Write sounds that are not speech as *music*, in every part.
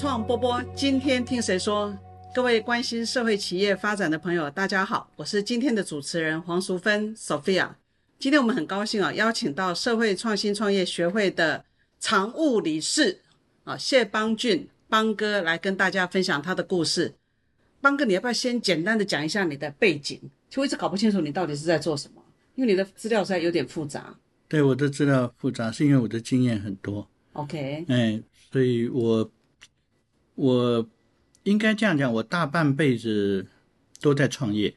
创波波，今天听谁说？各位关心社会企业发展的朋友，大家好，我是今天的主持人黄淑芬 Sophia。今天我们很高兴啊，邀请到社会创新创业学会的常务理事啊谢邦俊邦哥来跟大家分享他的故事。邦哥，你要不要先简单的讲一下你的背景？其实我一直搞不清楚你到底是在做什么，因为你的资料实在有点复杂。对我的资料复杂，是因为我的经验很多。OK，哎，所以我我应该这样讲，我大半辈子都在创业，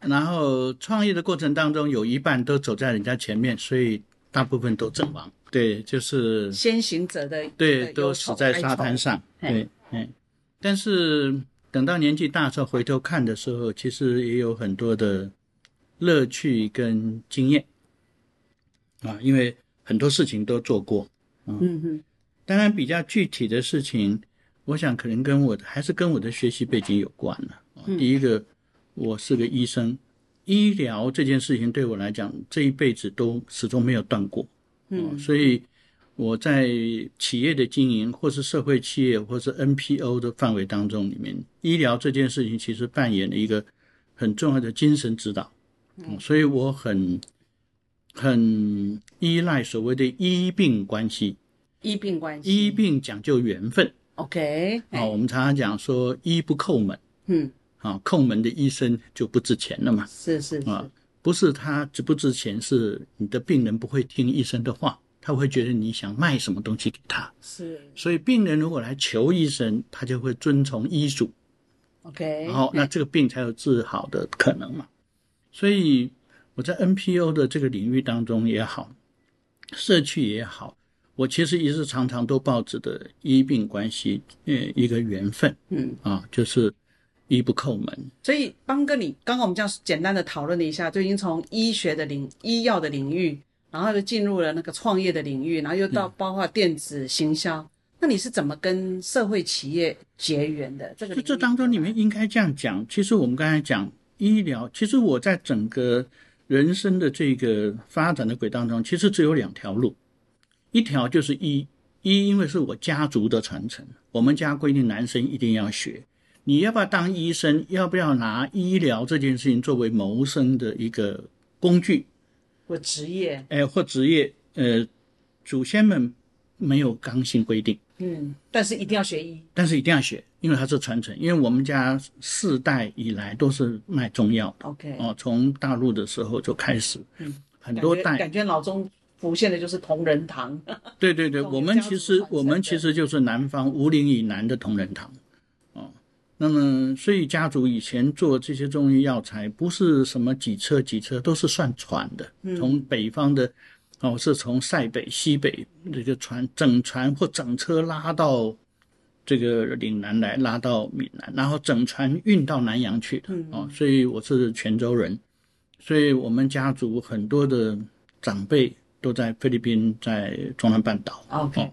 然后创业的过程当中，有一半都走在人家前面，所以大部分都阵亡。对，就是先行者的对，都死在沙滩上。对，嗯，但是等到年纪大之后回头看的时候，其实也有很多的乐趣跟经验。啊，因为很多事情都做过。嗯哼，当然，比较具体的事情，我想可能跟我的还是跟我的学习背景有关了。啊第一个，我是个医生，医疗这件事情对我来讲，这一辈子都始终没有断过。嗯，所以我在企业的经营，或是社会企业，或是 NPO 的范围当中里面，医疗这件事情其实扮演了一个很重要的精神指导。嗯，所以我很很依赖所谓的医病关系。医病关系，医病讲究缘分 OK，啊，我们常常讲说医不叩门。嗯，啊，叩门的医生就不值钱了嘛。是是是，啊，不是他值不值钱，是你的病人不会听医生的话，他会觉得你想卖什么东西给他，是。所以病人如果来求医生，他就会遵从医嘱，OK，然后那这个病才有治好的可能嘛。所以我在 NPO 的这个领域当中也好，社区也好，我其实一直常常都抱着的医病关系，呃，一个缘分嗯，啊，就是医不叩门。所以邦哥，你刚刚我们这样简单的讨论了一下，就已经从医学的领医药的领域，然后就进入了那个创业的领域，然后又到包括电子行销。那你是怎么跟社会企业结缘的？这个这当中，你们应该这样讲。其实我们刚才讲医疗，其实我在整个人生的这个发展的轨道当中，其实只有两条路，一条就是医医，因为是我家族的传承，我们家规定男生一定要学。你要不要当医生？要不要拿医疗这件事情作为谋生的一个工具？或职业，哎，或职业？呃，祖先们没有刚性规定。嗯，但是一定要学医。但是一定要学，因为它是传承。因为我们家世代以来都是卖中药的 OK，哦，从大陆的时候就开始，嗯，很多代，感觉感觉脑中浮现的就是同仁堂。对 *laughs* 对对，我们其实我们其实就是南方五岭以南的同仁堂，哦，那么所以家族以前做这些中医药材，不是什么几车几车，都是算船的，从北方的。哦，是从塞北、西北这个船整船或整车拉到这个岭南来，拉到闽南，然后整船运到南洋去的。哦，所以我是泉州人，所以我们家族很多的长辈都在菲律宾，在中南半岛。OK，哦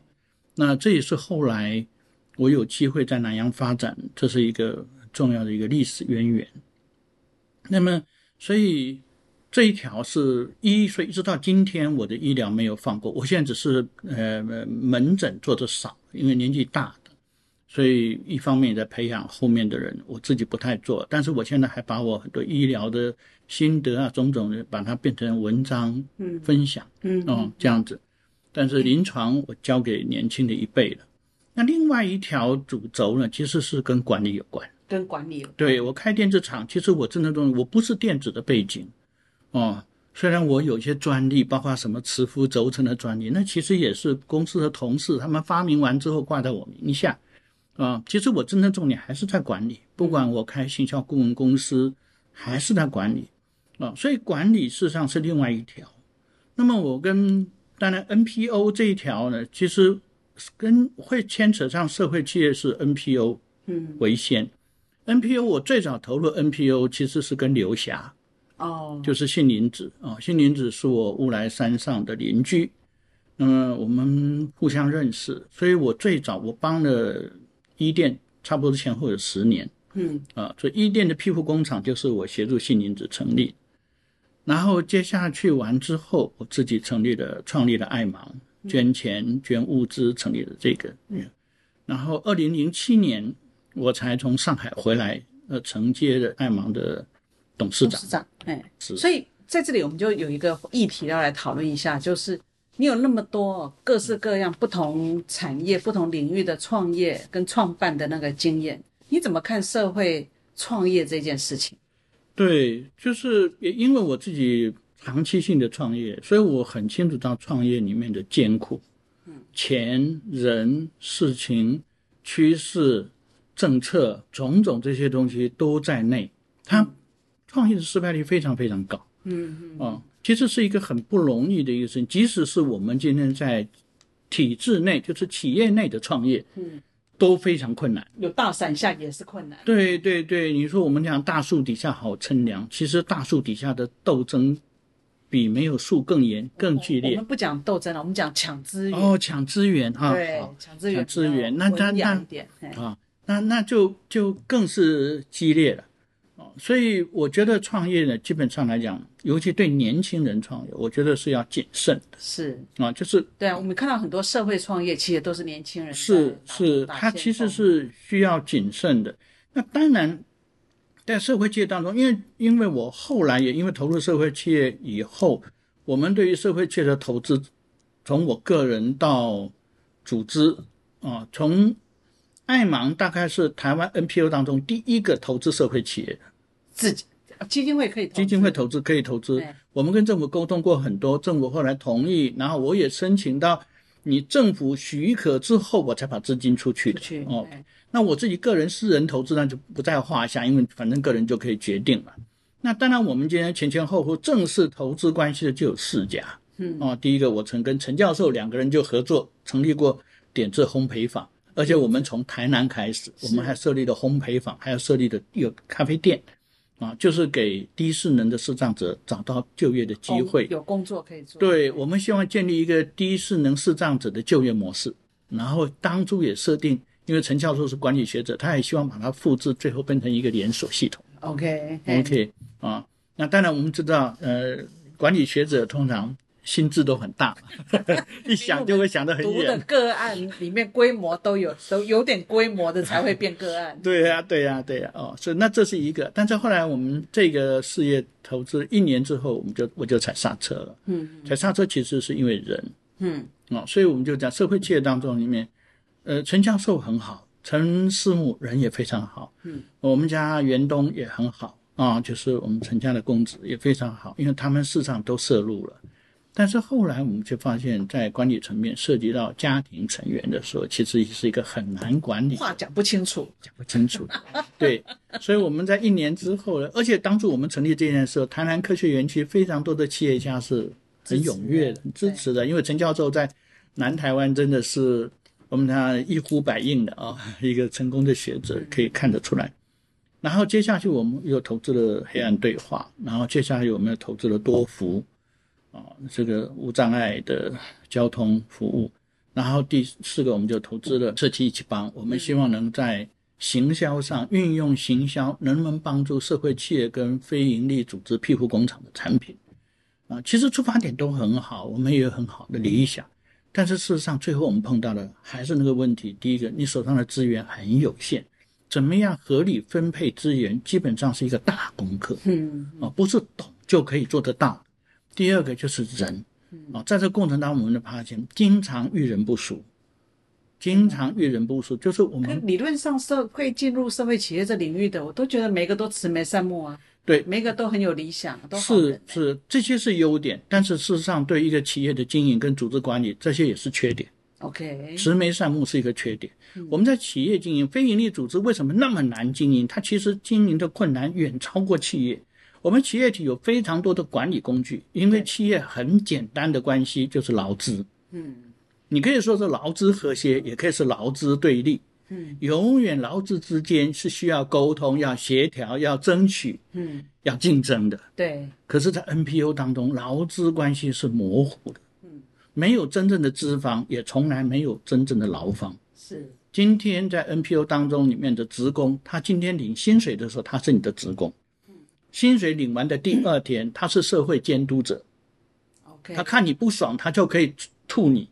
那这也是后来我有机会在南洋发展，这是一个重要的一个历史渊源。那么，所以这一条是一，所以一直到今天，我的医疗没有放过。我现在只是呃门诊做的少，因为年纪大的，所以一方面也在培养后面的人，我自己不太做。但是我现在还把我很多医疗的心得啊，种种的，把它变成文章嗯分享。嗯哦，这样子。但是临床我交给年轻的一辈了。那另外一条主轴呢，其实是跟管理有关。跟管理有关对我开电子厂，其实我真的东西，我不是电子的背景，哦，虽然我有些专利，包括什么磁浮轴承的专利，那其实也是公司的同事他们发明完之后挂在我名下，啊、其实我真正重点还是在管理，不管我开行销顾问公司，还是在管理，啊、所以管理事实上是另外一条。那么我跟当然 NPO 这一条呢，其实跟会牵扯上社会企业是 NPO 嗯为先。NPO 我最早投入 NPO 其实是跟刘霞，哦。就是杏林子啊，杏林子是我乌来山上的邻居，那么，我们互相认识，所以我最早我帮了伊甸，差不多前后有十年。嗯。啊，所以伊甸的庇护工厂就是我协助杏林子成立，然后接下去完之后，我自己成立了创立了爱芒，捐钱捐物资成立了这个，嗯，然后二零零七年我才从上海回来，呃，承接了爱芒的董事长。董事。长，哎，是。所以在这里我们就有一个议题要来讨论一下，就是你有那么多各式各样不同产业、不同领域的创业跟创办的那个经验，你怎么看社会创业这件事情？对，就是也因为我自己长期性的创业，所以我很清楚到创业里面的艰苦，嗯，钱、人、事情、趋势、政策种种这些东西都在内，他创业的失败率非常非常高，嗯嗯。啊、其实是一个很不容易的一个事情。即使是我们今天在体制内，就是企业内的创业，嗯，都非常困难。有大伞下也是困难。对对对，你说我们讲大树底下好乘凉，其实大树底下的斗争比没有树更严、更剧烈我们。不讲斗争了，我们讲抢资源。哦，抢资源哈，对，抢资源抢资源那那一点。啊，那那就就更是激烈了。哦，所以我觉得创业呢，基本上来讲，尤其对年轻人创业，我觉得是要谨慎的。是，啊，就是对啊，我们看到很多社会创业，其实都是年轻人是是，他其实是需要谨慎的。那当然，在社会企业当中，因为因为我后来也因为投入社会企业以后，我们对于社会企业的投资，从我个人到组织啊，从爱芒大概是台湾 NPO 当中第一个投资社会企业。的自己基金会可以投资基金会投资可以投资。我们跟政府沟通过很多，政府后来同意，然后我也申请到你政府许可之后，我才把资金出去的。出去哦，那我自己个人私人投资那就不在话下，因为反正个人就可以决定了。那当然，我们今天前前后后正式投资关系的就有四家。嗯，哦，第一个我曾跟陈教授两个人就合作成立过点字烘焙坊，而且我们从台南开始，我们还设立了烘焙坊，还有设立的有咖啡店，啊，就是给低势能的视障者找到就业的机会。有工作可以做。对，我们希望建立一个低势能视障者的就业模式，然后当初也设定，因为陈教授是管理学者，他也希望把它复制，最后变成一个连锁系统。，OK 嘿 OK 啊，那当然我们知道，呃，管理学者通常心智都很大嘛，*laughs* 一想就会想得很读的远。个案里面规模都有，都有点规模的才会变个案。对呀、对呀、对呀、哦，所以那这是一个，但是后来我们这个事业投资一年之后，我们就我就踩刹车了。嗯踩刹车其实是因为人，嗯哦，所以我们就讲社会企业当中里面，呃，陈教授很好，陈师母人也非常好，嗯，我们家袁东也很好啊，就是我们陈家的公子也非常好，因为他们市场都涉入了。但是后来我们却发现，在管理层面涉及到家庭成员的时候，其实是一个很难管理、话讲不清楚。讲不清楚。对，所以我们在一年之后呢，而且当初我们成立这件事，台南科学园区非常多的企业家是很踊跃的、很支持的，因为陈教授在南台湾真的是我们他一呼百应的啊，*laughs* 一个成功的学者可以看得出来。然后接下去我们又投资了黑暗对话，然后接下来我们又投资了多福啊，这个无障碍的交通服务。然后第四个，我们就投资了社区一起帮，我们希望能在行销上运用行销，能不能帮助社会企业跟非营利组织庇护工厂的产品啊？其实出发点都很好，我们也有很好的理想，但是事实上最后我们碰到的还是那个问题：第一个，你手上的资源很有限，怎么样合理分配资源，基本上是一个大功课。嗯啊，不是懂就可以做得到。第二个就是人啊，在这过程当中，我们的发现经常遇人不淑，经常遇人不淑，就是我们理论上社会进入社会企业这领域的，我都觉得每个都慈眉善目啊，对每个都很有理想，都好是是这些是优点，但是事实上对一个企业的经营跟组织管理，这些也是缺点。OK，慈眉善目是一个缺点。我们在企业经营，非营利组织为什么那么难经营？它其实经营的困难远超过企业。我们企业体有非常多的管理工具，因为企业很简单的关系就是劳资。嗯你可以说是劳资和谐，也可以是劳资对立。嗯，永远劳资之间是需要沟通、要协调、要争取、嗯，要竞争的。对，可是，在 NPO 当中，劳资关系是模糊的。嗯，没有真正的资方，也从来没有真正的劳方。是。今天在 NPO 当中里面的职工，他今天领薪水的时候，他是你的职工。薪水领完的第二天，他是社会监督者。OK，他看你不爽，他就可以吐你，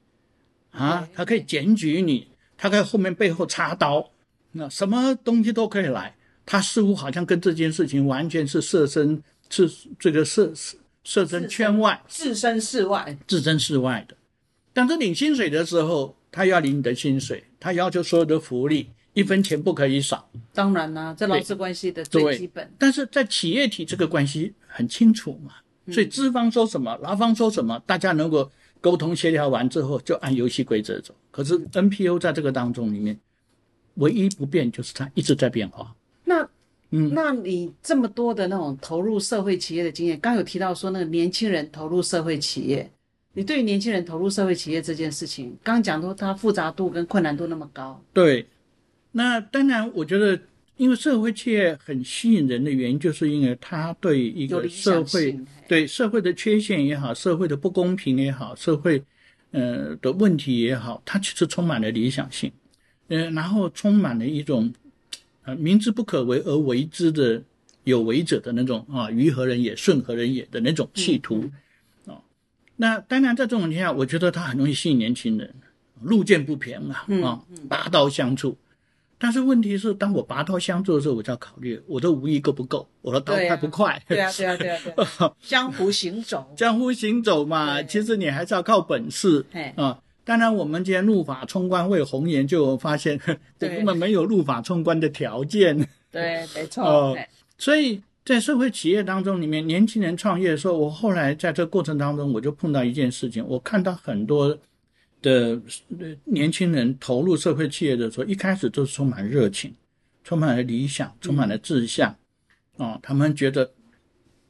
啊，他可以检举你，他在后面背后插刀，那什么东西都可以来。他似乎好像跟这件事情完全是设身是这个设设身圈外，置身事外，置身事外的。但是领薪水的时候，他要领你的薪水，他要求所有的福利。一分钱不可以少，当然啦，这劳资关系的最基本。但是在企业体这个关系很清楚嘛，所以资方说什么，劳方说什么，大家能够沟通协调完之后，就按游戏规则走。可是 NPO 在这个当中里面，唯一不变就是它一直在变化。那，嗯，那你这么多的那种投入社会企业的经验，刚有提到说那个年轻人投入社会企业，你对于年轻人投入社会企业这件事情，刚讲说它复杂度跟困难度那么高，对。那当然，我觉得，因为社会企业很吸引人的原因，就是因为它对一个社会、对社会的缺陷也好，社会的不公平也好，社会呃的问题也好，它其实充满了理想性，嗯，然后充满了一种呃明知不可为而为之的有为者的那种啊，于何人也，顺何人也的那种企图啊。那当然，在这种情况下，我觉得它很容易吸引年轻人，路见不平啊，啊，拔刀相助。但是问题是，当我拔刀相助的时候，我就要考虑我的武艺够不够，我的刀快不快？对啊，对啊，对啊，对啊。*laughs* 江湖行走，江湖行走嘛，其实你还是要靠本事啊。当然，我们今天入法冲关为红颜，就发现 *laughs* 我根本没有入法冲关的条件。对，*laughs* 没错。所以在社会企业当中，里面年轻人创业的时候，我后来在这过程当中，我就碰到一件事情，我看到很多。的年轻人投入社会企业的时候，一开始都是充满热情，充满了理想，充满了志向，啊，他们觉得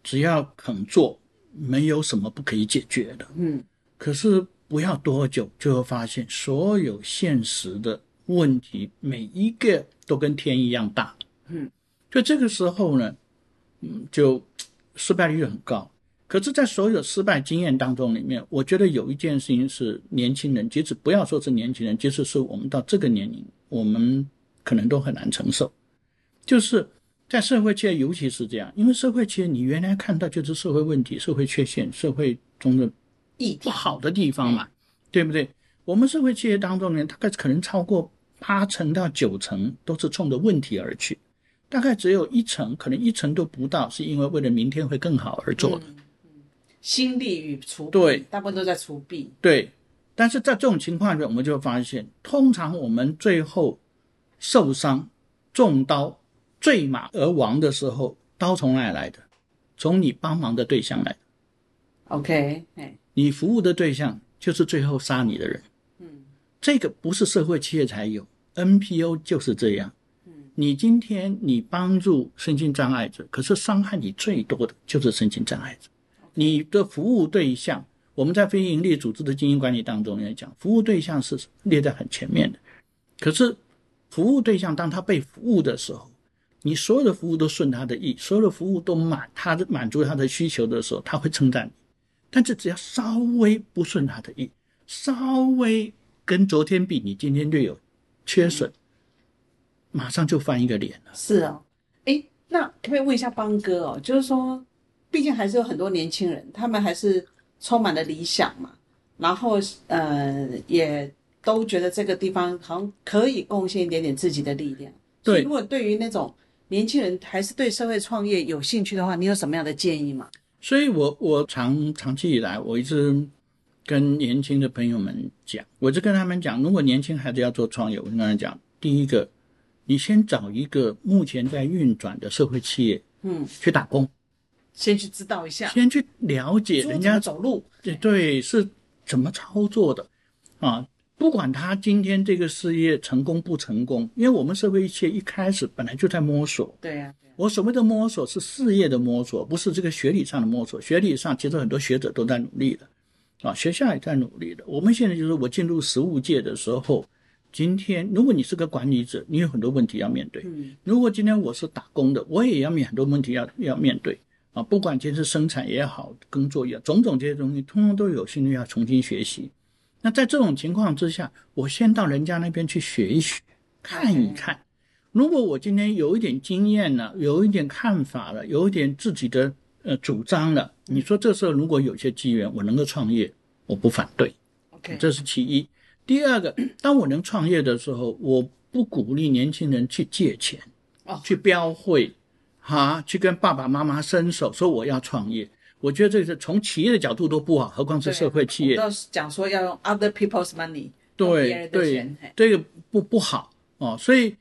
只要肯做，没有什么不可以解决的。嗯，可是不要多久，就会发现所有现实的问题，每一个都跟天一样大。嗯，就这个时候呢，嗯，就失败率很高。可是，在所有失败经验当中，里面我觉得有一件事情是年轻人，即使不要说是年轻人，即使是我们到这个年龄，我们可能都很难承受。就是在社会企业，尤其是这样，因为社会企业你原来看到就是社会问题、社会缺陷、社会中的不好的地方嘛，对不对？我们社会企业当中呢，大概可能超过八成到九成都是冲着问题而去，大概只有一成，可能一成都不到，是因为为了明天会更好而做的。心力与除对，大部分都在除弊。对，但是在这种情况下，我们就会发现，通常我们最后受伤、中刀、坠马而亡的时候，刀从哪来的？从你帮忙的对象来的。OK，哎，你服务的对象就是最后杀你的人。嗯，这个不是社会企业才有，NPO 就是这样。嗯，你今天你帮助身心障碍者，可是伤害你最多的就是身心障碍者。你的服务对象，我们在非营利组织的经营管理当中来讲，服务对象是列在很前面的。可是，服务对象当他被服务的时候，你所有的服务都顺他的意，所有的服务都满他的满足他的需求的时候，他会称赞你。但是只要稍微不顺他的意，稍微跟昨天比，你今天略有缺损，马上就翻一个脸了。是啊，哎，那可不可以问一下邦哥哦？就是说。毕竟还是有很多年轻人，他们还是充满了理想嘛，然后呃，也都觉得这个地方好像可以贡献一点点自己的力量。对，如果对于那种年轻人还是对社会创业有兴趣的话，你有什么样的建议吗？所以我我长长期以来，我一直跟年轻的朋友们讲，我就跟他们讲，如果年轻孩子要做创业，我跟他们讲，第一个，你先找一个目前在运转的社会企业，嗯，去打工。先去知道一下，先去了解人家走路，对对，是怎么操作的啊？不管他今天这个事业成功不成功，因为我们社会一切一开始本来就在摸索。对呀，我所谓的摸索是事业的摸索，不是这个学理上的摸索。学理上其实很多学者都在努力的，啊，学校也在努力的。我们现在就是我进入实务界的时候，今天如果你是个管理者，你有很多问题要面对；如果今天我是打工的，我也要面很多问题要要面对啊。不管今天是生产也好，工作也好，种种这些东西，通通都有兴趣要重新学习。那在这种情况之下，我先到人家那边去学一学，看一看。如果我今天有一点经验了，有一点看法了，有一点自己的呃主张了，你说这时候如果有些机缘，我能够创业，我不反对。OK，这是其一。第二个，当我能创业的时候，我不鼓励年轻人去借钱，哦去标会，哈，去跟爸爸妈妈伸手说我要创业。我觉得这是从企业的角度都不好，何况是社会企业。都是讲说要用 other people's money，对对这个不不好哦，所以，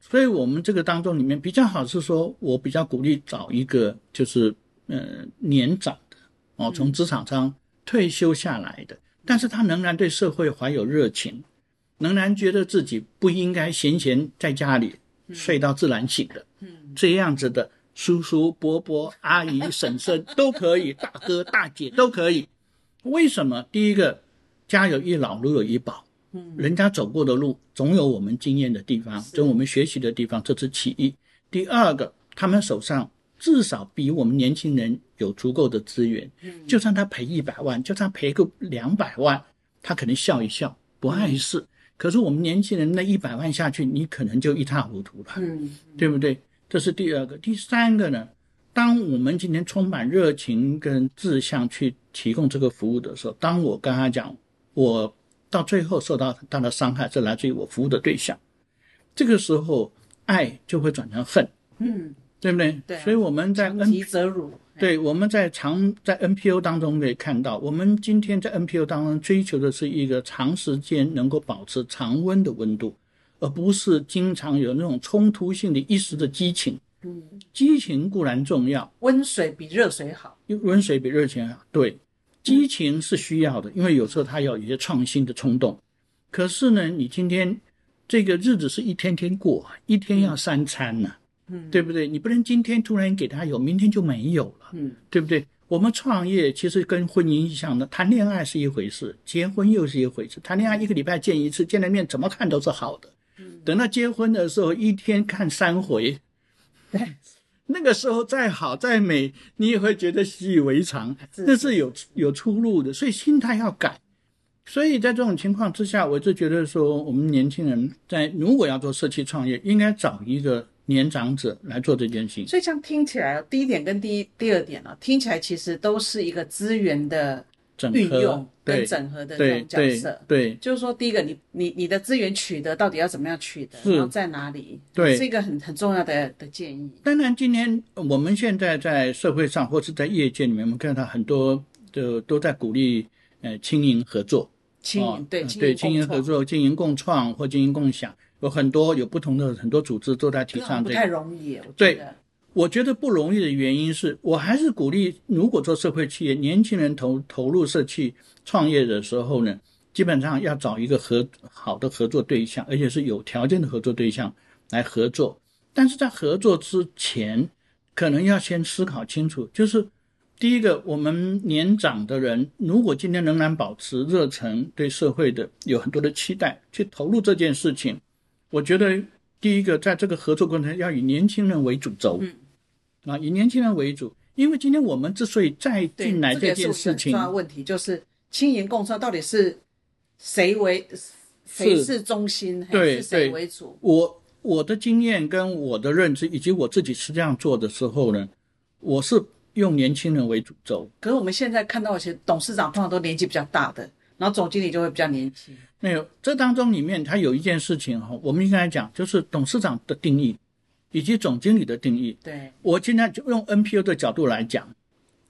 所以我们这个当中里面比较好是说，我比较鼓励找一个就是呃年长的哦，从职场上退休下来的，但是他仍然对社会怀有热情，仍然觉得自己不应该闲闲在家里睡到自然醒的，嗯，这样子的叔叔伯伯、阿姨、婶婶都可以，大哥大姐都可以。为什么？第一个，家有一老，如有一宝。嗯人家走过的路，总有我们经验的地方，总有我们学习的地方，这是其一。第二个，他们手上至少比我们年轻人有足够的资源，嗯就算他赔一百万，就算赔个两百万，他可能笑一笑，不碍事。可是我们年轻人那一百万下去，你可能就一塌糊涂了，嗯，对不对？这是第二个。第三个呢？当我们今天充满热情跟志向去提供这个服务的时候，当我跟他讲，我到最后受到很大的伤害是来自于我服务的对象，这个时候爱就会转成恨，嗯，对不对？对啊所以我们在长 N 则辱，对，我们在长在 NPO 当中可以看到，我们今天在 NPO 当中追求的是一个长时间能够保持常温的温度，而不是经常有那种冲突性的一时的激情。嗯，激情固然重要，温水比热水好，温水比热情好。对，激情是需要的，因为有时候他要有一些创新的冲动。可是呢，你今天这个日子是一天天过，一天要三餐呢、嗯对不对？你不能今天突然给他有，明天就没有了。嗯，对不对？我们创业其实跟婚姻一样的，谈恋爱是一回事，结婚又是一回事。谈恋爱一个礼拜见一次，见了面怎么看都是好的。等到结婚的时候，一天看三回，那个时候再好再美，你也会觉得习以为常，是那是有有出路的。所以心态要改。所以在这种情况之下，我就觉得说，我们年轻人在如果要做社区创业，应该找一个年长者来做这件事情。所以这样听起来，第一点跟第一第二点呢、听起来其实都是一个资源的整合运用跟对整合的这种角对色。对就是说，第一个，你你你的资源取得到底要怎么样取得，然后在哪里，对是一个很很重要的的建议。当然，今天我们现在在社会上或是在业界里面，我们看到很多的都在鼓励呃经营合作，经营、哦对呃对经经营合作、经营共创或经营共享，有很多有不同的很多组织都在提这个不太。容易，对得。我觉得不容易的原因是我还是鼓励，如果做社会企业，年轻人投投入社区创业的时候呢，基本上要找一个合好的合作对象，而且是有条件的合作对象来合作。但是在合作之前，可能要先思考清楚，就是第一个，我们年长的人，如果今天仍然保持热忱，对社会的有很多的期待，去投入这件事情，我觉得第一个，在这个合作过程要以年轻人为主轴，啊，以年轻人为主，因为今天我们之所以再，进来这件事情重，要的问题，就是轻盈共创到底是谁为谁是中心，还对是谁为主？我我的经验跟我的认知，以及我自己是这样做的时候呢，我是用年轻人为主轴。可是我们现在看到，其实董事长通常都年纪比较大的，然后总经理就会比较年轻。没有，这当中里面它有一件事情哈，我们应该讲，就是董事长的定义，以及总经理的定义。对，我今天就用 NPO 的角度来讲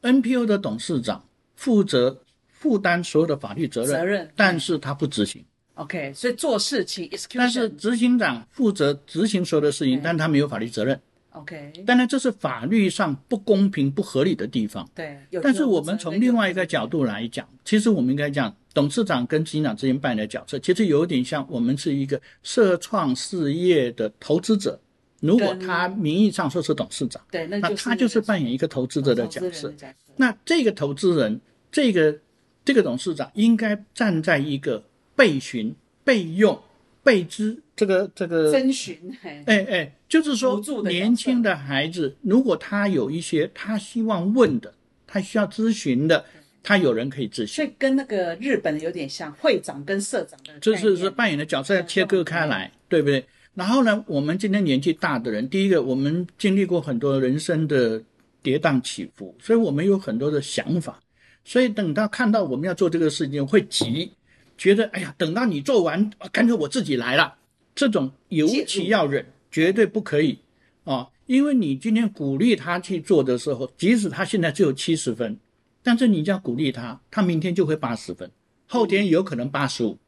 ，NPO 的董事长负责负担所有的法律责任，责任但是他不执行。OK，所以做事情但是执行长负责执行所有的事情，但他没有法律责任。OK，当然，这是法律上不公平、不合理的地方。对。有但是我们从另外一个角度来讲，其实我们应该讲，董事长跟执行长之间扮演的角色，其实有点像我们是一个社创事业的投资者。如果他名义上说是董事长，对，那那他就是扮演一个投资者的角色。那这个投资人，这个这个董事长应该站在一个备询、备用、备知这个这个征询，嘿。哎哎，就是说年轻的孩子，如果他有一些他希望问的，他需要咨询的，他有人可以咨询。所以跟那个日本有点像，会长跟社长的概念，这是是扮演的角色要切割开来，对不对？然后呢，我们今天年纪大的人，第一个我们经历过很多人生的跌宕起伏，所以我们有很多的想法，所以等到看到我们要做这个事情会急，觉得哎呀，等到你做完，啊干脆我自己来了，这种尤其要忍，绝对不可以啊！因为你今天鼓励他去做的时候，即使他现在只有七十分，但是你这样鼓励他，他明天就会八十分，后天有可能八十五。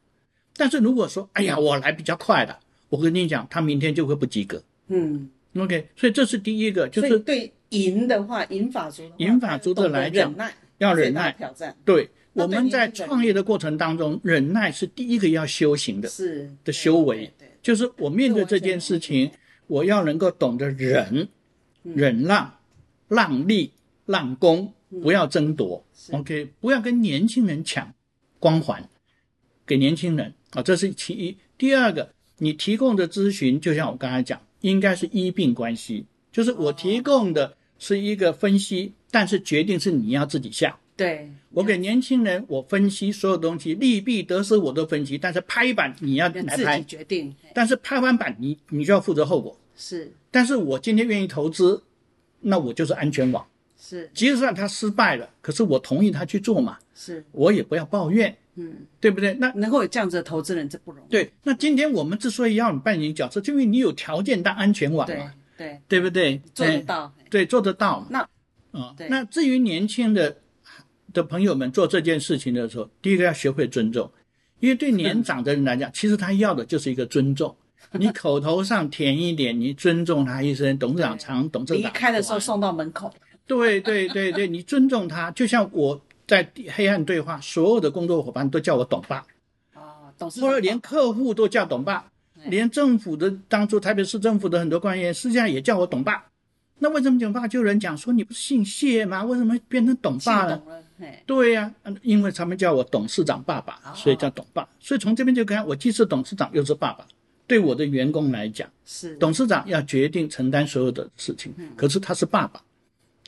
但是如果说，哎呀，我来比较快的，我跟你讲，他明天就会不及格。嗯，OK，所以这是第一个，就是对赢的话，赢法族的话，银法族的来讲忍耐，要忍耐。挑战。对，我们在创业的过程当中，忍耐是第一个要修行的，是的修为。对对就是我面对这件事情，我要能够懂得忍、忍让、让利、让功，不要争夺。OK，不要跟年轻人抢光环，给年轻人。啊，这是其一。第二个，你提供的咨询，就像我刚才讲，应该是医病关系，就是我提供的是一个分析，但是决定是你要自己下。对，我给年轻人，我分析所有东西，利弊得失我都分析，但是拍板你要要自己来拍，决定，但是拍完板你你就要负责后果。是但是我今天愿意投资，那我就是安全网。是即使他失败了，可是我同意他去做嘛，是，我也不要抱怨，嗯，对不对？那能够有这样子的投资人，这不容易，对，那今天我们之所以要你扮演角色，就因为你有条件当安全网对嘛，对，对。不对？哎做得到，嘿对，做得到。那啊、对。那至于年轻的的朋友们做这件事情的时候，第一个要学会尊重，因为对年长的人来讲，其实他要的就是一个尊重。*laughs* 你口头上甜一点，你尊重他一声，董事长长，董事离长离开的时候送到门口，对对对对，你尊重他，就像我在黑暗对话，所有的工作伙伴都叫我董爸，啊，董事后来长连客户都叫董爸，连政府的当初台北市政府的很多官员，实际上也叫我董爸。那为什么董爸就有人讲说你不是姓谢吗？为什么变成董爸了？了，对呀、嗯因为他们叫我董事长爸爸，所以叫董爸。所以从这边就看，我既是董事长又是爸爸。对我的员工来讲，是董事长要决定承担所有的事情，可是他是爸爸，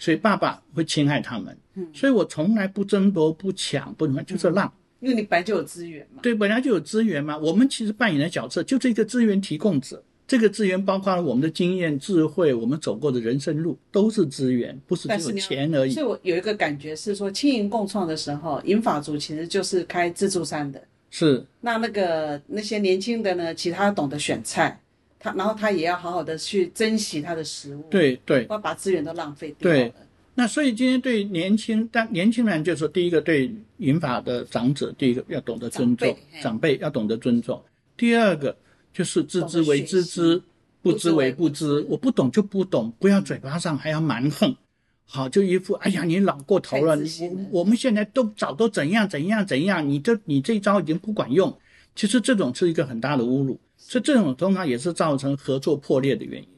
所以爸爸会侵害他们。所以我从来不争夺、不抢、不什么，就是让。因为你本来就有资源嘛，对，本来就有资源嘛，我们其实扮演的角色就是一个资源提供者。这个资源包括了我们的经验、智慧，我们走过的人生路都是资源，不是只有钱而已所。以我有一个感觉是说，轻盈共创的时候，银法族其实就是开自助餐的。是那那个那些年轻的呢，其他懂得选菜，他然后他也要好好的去珍惜他的食物，，对对。不要把资源都浪费掉对了。那所以今天对年轻，但年轻人就是说，第一个对银法的长者，第一个要懂得尊重长辈要懂得尊重。第二个就是知之为知之，不知为不知。我不懂就不懂，不要嘴巴上还要蛮横。好，就一副哎呀，你老过头了，你我我们现在都早都怎样怎样怎样，你这你这一招已经不管用。其实这种是一个很大的侮辱，所以这种通常也是造成合作破裂的原因。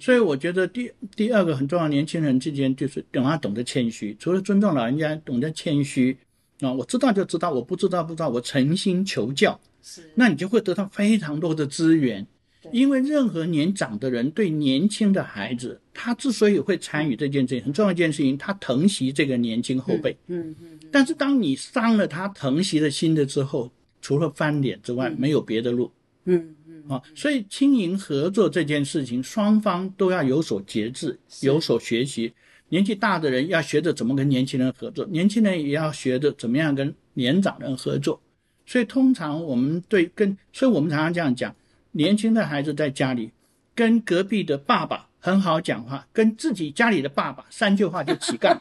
所以我觉得第第二个很重要，年轻人之间就是让他懂得谦虚，除了尊重老人家，懂得谦虚啊，我知道就知道，我不知道不知道，我诚心求教，是那你就会得到非常多的资源。因为任何年长的人对年轻的孩子，他之所以会参与这件事情，很重要一件事情，他疼惜这个年轻后辈。嗯嗯，但是当你伤了他疼惜的心的之后，除了翻脸之外，没有别的路。嗯嗯，啊，所以经营合作这件事情，双方都要有所节制，有所学习。年纪大的人要学着怎么跟年轻人合作，年轻人也要学着怎么样跟年长人合作。所以通常我们对跟，所以我们常常这样讲，年轻的孩子在家里跟隔壁的爸爸很好讲话，跟自己家里的爸爸三句话就起杠。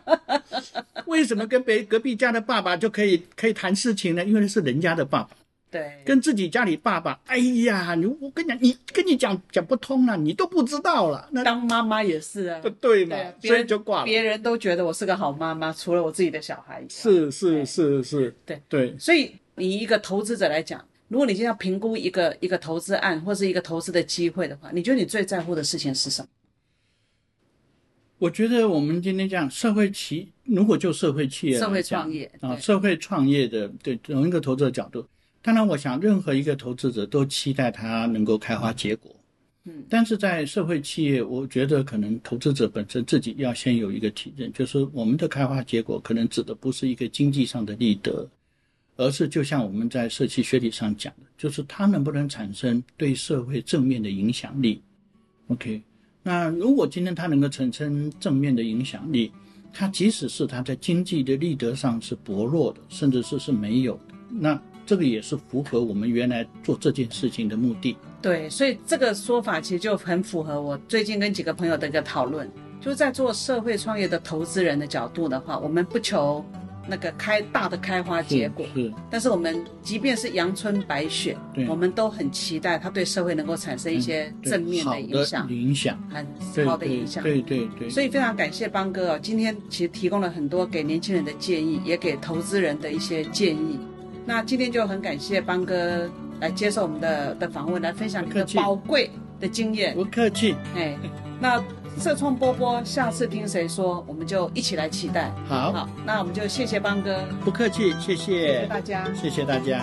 *laughs* 为什么跟别隔壁家的爸爸就可以可以谈事情呢？因为那是人家的爸爸。对，跟自己家里爸爸，哎呀，你我跟你讲，你跟你讲讲不通了，你都不知道了，那当妈妈也是啊，对嘛所以人就挂了。别人都觉得我是个好妈妈，除了我自己的小孩以外。是是是是，对对，所以，以一个投资者来讲，如果你今天要评估一个一个投资案或是一个投资的机会的话，你觉得你最在乎的事情是什么？我觉得我们今天讲社会企，如果就社会企业社会讲创业啊，社会创业的对从一个投资的角度，当然我想任何一个投资者都期待它能够开花结果。嗯，但是在社会企业，我觉得可能投资者本身自己要先有一个体认，就是我们的开花结果可能指的不是一个经济上的利得，而是就像我们在社企学理上讲的，就是它能不能产生对社会正面的影响力。OK，那如果今天它能够产生正面的影响力，它即使是它在经济的利得上是薄弱的，甚至是是没有的，那这个也是符合我们原来做这件事情的目的。对，所以这个说法其实就很符合我最近跟几个朋友的一个讨论，就是在做社会创业的投资人的角度的话，我们不求那个开大的开花结果，是是但是我们即便是阳春白雪对，我们都很期待它对社会能够产生一些正面的影响，影响，很好的影响。对对对对，所以非常感谢邦哥哦，今天其实提供了很多给年轻人的建议，也给投资人的一些建议。那今天就很感谢邦哥来接受我们的的访问，来分享你的宝贵的经验。不客气。哎，那社创波波下次听谁说，我们就一起来期待。好，好，那我们就谢谢邦哥，不客气，谢谢谢谢，大家。谢谢大家。